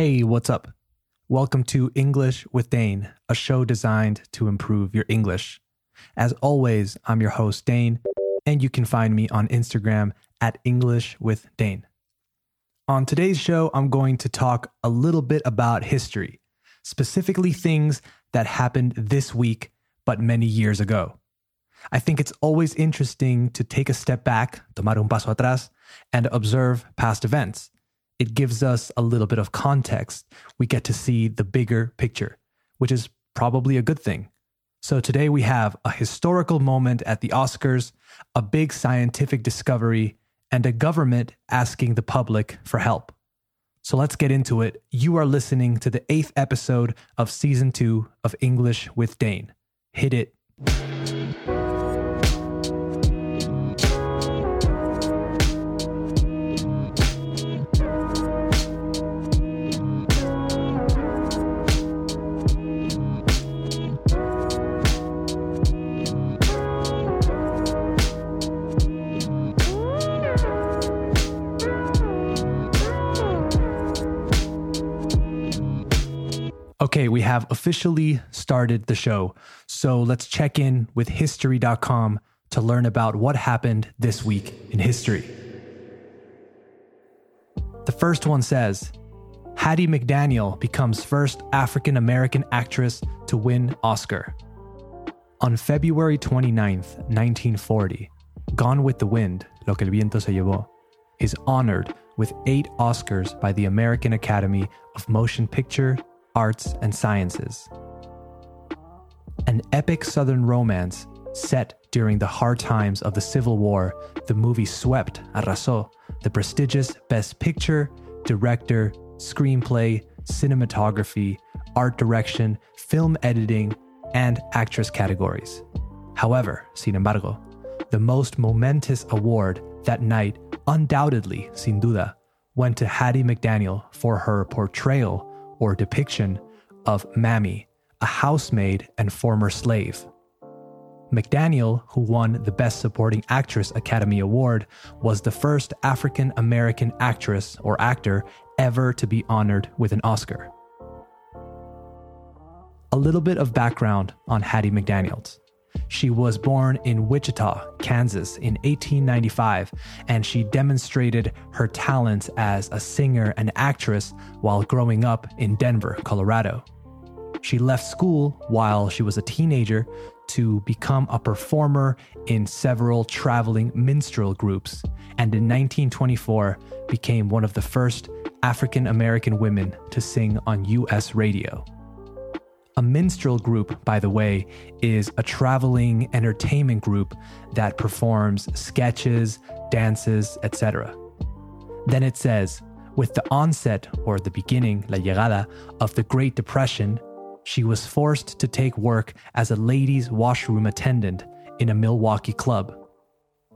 Hey, what's up? Welcome to English with Dane, a show designed to improve your English. As always, I'm your host, Dane, and you can find me on Instagram at English with Dane. On today's show, I'm going to talk a little bit about history, specifically things that happened this week, but many years ago. I think it's always interesting to take a step back, tomar un paso atrás, and observe past events. It gives us a little bit of context. We get to see the bigger picture, which is probably a good thing. So today we have a historical moment at the Oscars, a big scientific discovery, and a government asking the public for help. So let's get into it. You are listening to the eighth episode of season two of English with Dane. Hit it. Okay, we have officially started the show. So let's check in with history.com to learn about what happened this week in history. The first one says Hattie McDaniel becomes first African American actress to win Oscar. On February 29th, 1940, Gone with the Wind, Lo que el viento se llevó, is honored with eight Oscars by the American Academy of Motion Picture, arts, and sciences. An epic Southern romance set during the hard times of the Civil War, the movie swept, arrasó, the prestigious Best Picture, Director, Screenplay, Cinematography, Art Direction, Film Editing, and Actress categories. However, sin embargo, the most momentous award that night, undoubtedly, sin duda, went to Hattie McDaniel for her portrayal or depiction of Mammy, a housemaid and former slave. McDaniel, who won the Best Supporting Actress Academy Award, was the first African American actress or actor ever to be honored with an Oscar. A little bit of background on Hattie McDaniels. She was born in Wichita, Kansas in 1895, and she demonstrated her talents as a singer and actress while growing up in Denver, Colorado. She left school while she was a teenager to become a performer in several traveling minstrel groups, and in 1924 became one of the first African American women to sing on US radio. A minstrel group, by the way, is a traveling entertainment group that performs sketches, dances, etc. Then it says, with the onset or the beginning, la llegada, of the Great Depression, she was forced to take work as a ladies' washroom attendant in a Milwaukee club.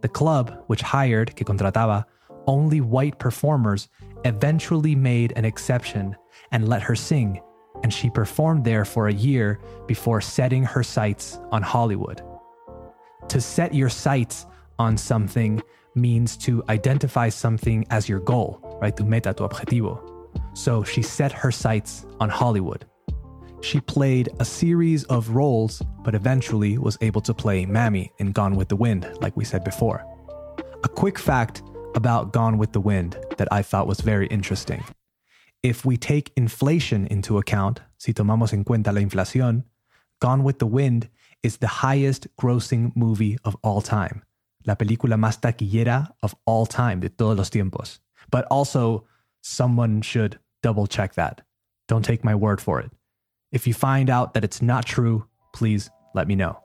The club, which hired, que contrataba, only white performers, eventually made an exception and let her sing and she performed there for a year before setting her sights on Hollywood. To set your sights on something means to identify something as your goal, right? Tu meta, tu objetivo. So she set her sights on Hollywood. She played a series of roles, but eventually was able to play Mammy in Gone with the Wind, like we said before. A quick fact about Gone with the Wind that I thought was very interesting. If we take inflation into account, si tomamos en cuenta la inflación, Gone with the Wind is the highest grossing movie of all time. La película más taquillera of all time, de todos los tiempos. But also, someone should double check that. Don't take my word for it. If you find out that it's not true, please let me know.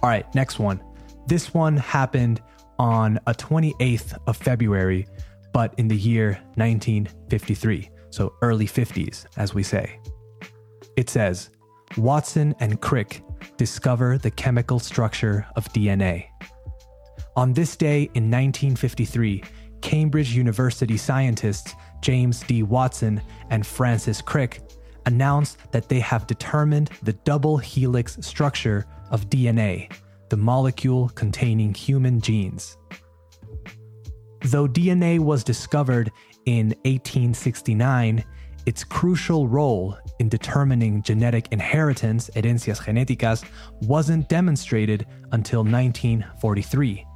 All right, next one. This one happened on a 28th of February but in the year 1953, so early 50s, as we say. It says Watson and Crick discover the chemical structure of DNA. On this day in 1953, Cambridge University scientists James D. Watson and Francis Crick announced that they have determined the double helix structure of DNA, the molecule containing human genes. Though DNA was discovered in 1869, its crucial role in determining genetic inheritance, herencias genéticas, wasn't demonstrated until 1943.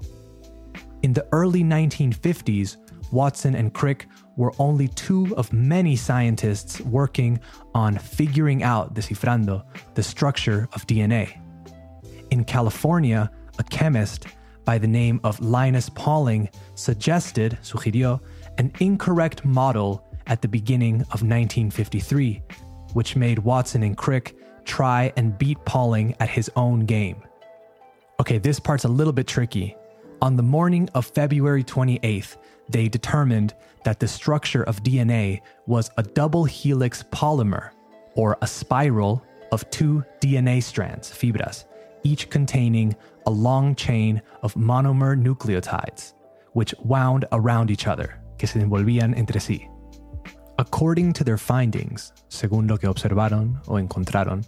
In the early 1950s, Watson and Crick were only two of many scientists working on figuring out, descifrando, the structure of DNA. In California, a chemist by the name of Linus Pauling suggested, sugirió, an incorrect model at the beginning of 1953, which made Watson and Crick try and beat Pauling at his own game. Okay, this part's a little bit tricky. On the morning of February 28th, they determined that the structure of DNA was a double helix polymer, or a spiral of two DNA strands, fibras, each containing a long chain of monomer nucleotides, which wound around each other, que se envolvían entre sí. According to their findings, según lo que observaron o encontraron,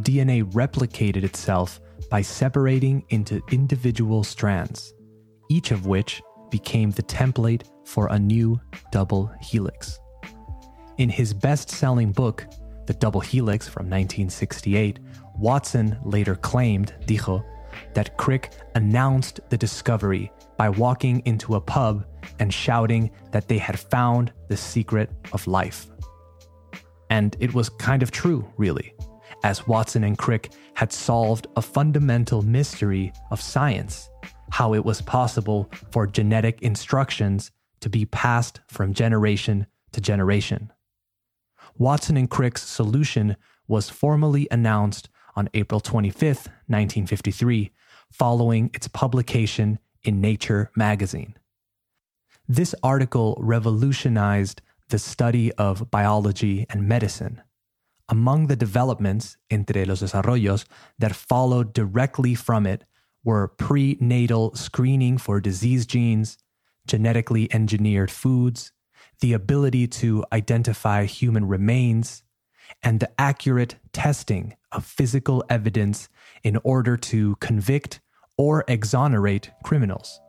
DNA replicated itself by separating into individual strands, each of which became the template for a new double helix. In his best selling book, The Double Helix from 1968, Watson later claimed, dijo, that Crick announced the discovery by walking into a pub and shouting that they had found the secret of life. And it was kind of true, really, as Watson and Crick had solved a fundamental mystery of science how it was possible for genetic instructions to be passed from generation to generation. Watson and Crick's solution was formally announced on April 25, 1953, following its publication in Nature magazine. This article revolutionized the study of biology and medicine. Among the developments, entre los desarrollos, that followed directly from it were prenatal screening for disease genes, genetically engineered foods, the ability to identify human remains, and the accurate testing of physical evidence in order to convict or exonerate criminals.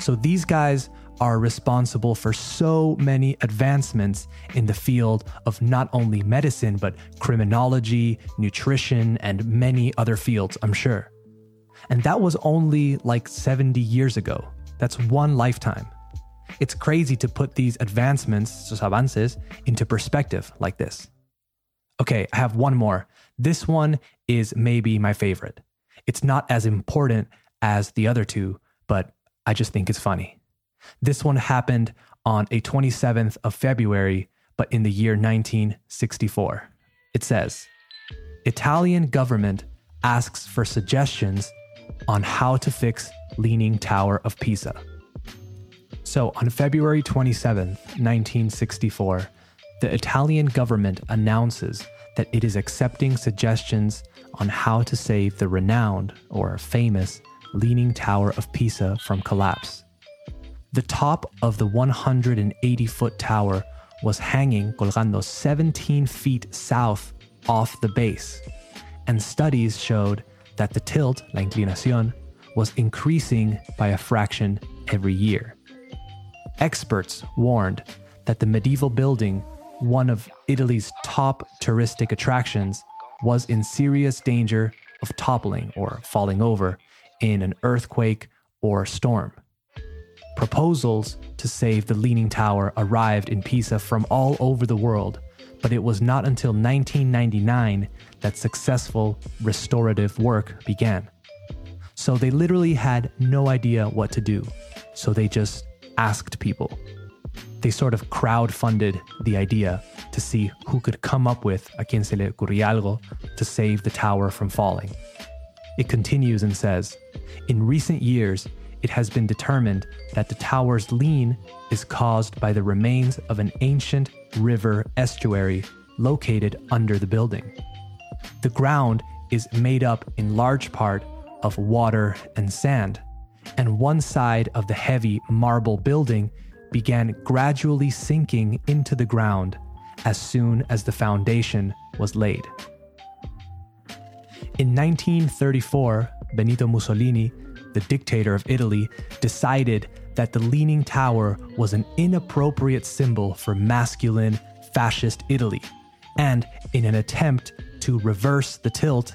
So these guys are responsible for so many advancements in the field of not only medicine, but criminology, nutrition, and many other fields, I'm sure. And that was only like 70 years ago. That's one lifetime. It's crazy to put these advancements, sus avances, into perspective like this. Okay, I have one more. This one is maybe my favorite. It's not as important as the other two, but I just think it's funny. This one happened on a 27th of February, but in the year 1964. It says, Italian government asks for suggestions on how to fix Leaning Tower of Pisa. So on February 27th, 1964, the Italian government announces that it is accepting suggestions on how to save the renowned or famous Leaning Tower of Pisa from collapse. The top of the 180 foot tower was hanging, colgando 17 feet south off the base, and studies showed that the tilt, la inclinación, was increasing by a fraction every year. Experts warned that the medieval building, one of Italy's top touristic attractions, was in serious danger of toppling or falling over in an earthquake or storm. Proposals to save the Leaning Tower arrived in Pisa from all over the world, but it was not until 1999 that successful restorative work began. So they literally had no idea what to do, so they just asked people. They sort of crowd-funded the idea to see who could come up with a quien se le ocurría algo to save the tower from falling. It continues and says, in recent years, it has been determined that the tower's lean is caused by the remains of an ancient river estuary located under the building. The ground is made up in large part of water and sand, and one side of the heavy marble building began gradually sinking into the ground as soon as the foundation was laid. In 1934, Benito Mussolini, the dictator of Italy, decided that the Leaning Tower was an inappropriate symbol for masculine, fascist Italy. And in an attempt to reverse the tilt,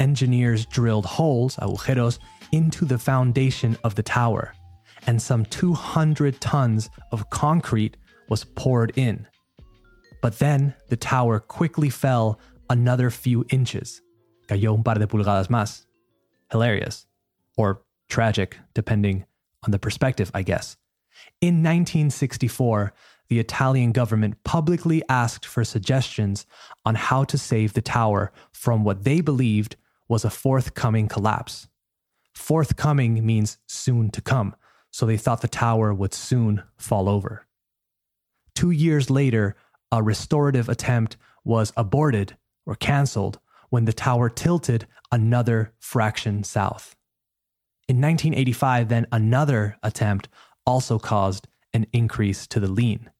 engineers drilled holes, agujeros, into the foundation of the tower, and some 200 tons of concrete was poured in. But then the tower quickly fell another few inches. Cayó un par de pulgadas más. Hilarious. Or tragic, depending on the perspective, I guess. In 1964, the Italian government publicly asked for suggestions on how to save the tower from what they believed was a forthcoming collapse. Forthcoming means soon to come, so they thought the tower would soon fall over. Two years later, a restorative attempt was aborted or canceled when the tower tilted another fraction south. In 1985, then another attempt also caused an increase to the lean.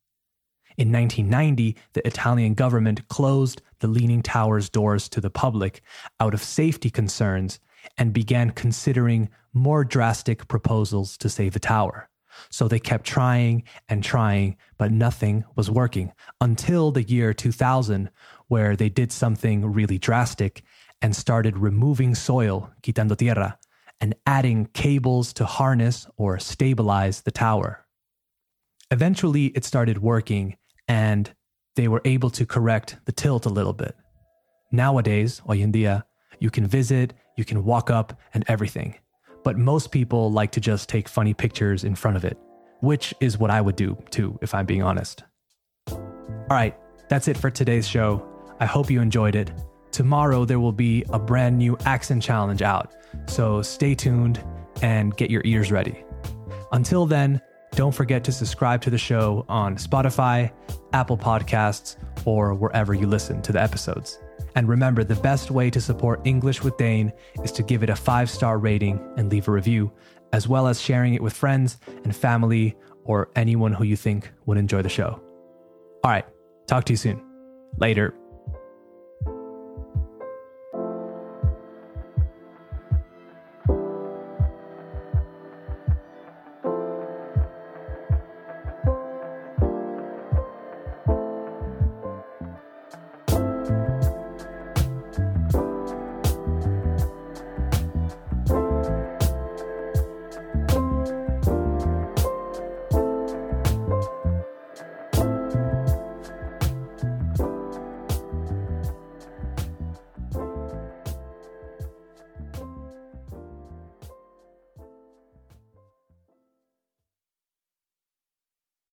In 1990, the Italian government closed the Leaning Tower's doors to the public out of safety concerns and began considering more drastic proposals to save the tower. So they kept trying and trying, but nothing was working until the year 2000, where they did something really drastic and started removing soil, quitando tierra, and adding cables to harness or stabilize the tower. Eventually, it started working and they were able to correct the tilt a little bit. Nowadays, hoy en día, you can visit, you can walk up, and everything. But most people like to just take funny pictures in front of it, which is what I would do too, if I'm being honest. All right, that's it for today's show. I hope you enjoyed it. Tomorrow, there will be a brand new accent challenge out, so stay tuned and get your ears ready. Until then, don't forget to subscribe to the show on Spotify, Apple Podcasts, or wherever you listen to the episodes. And remember, the best way to support English with Dane is to give it a five star rating and leave a review, as well as sharing it with friends and family or anyone who you think would enjoy the show. All right, talk to you soon. Later.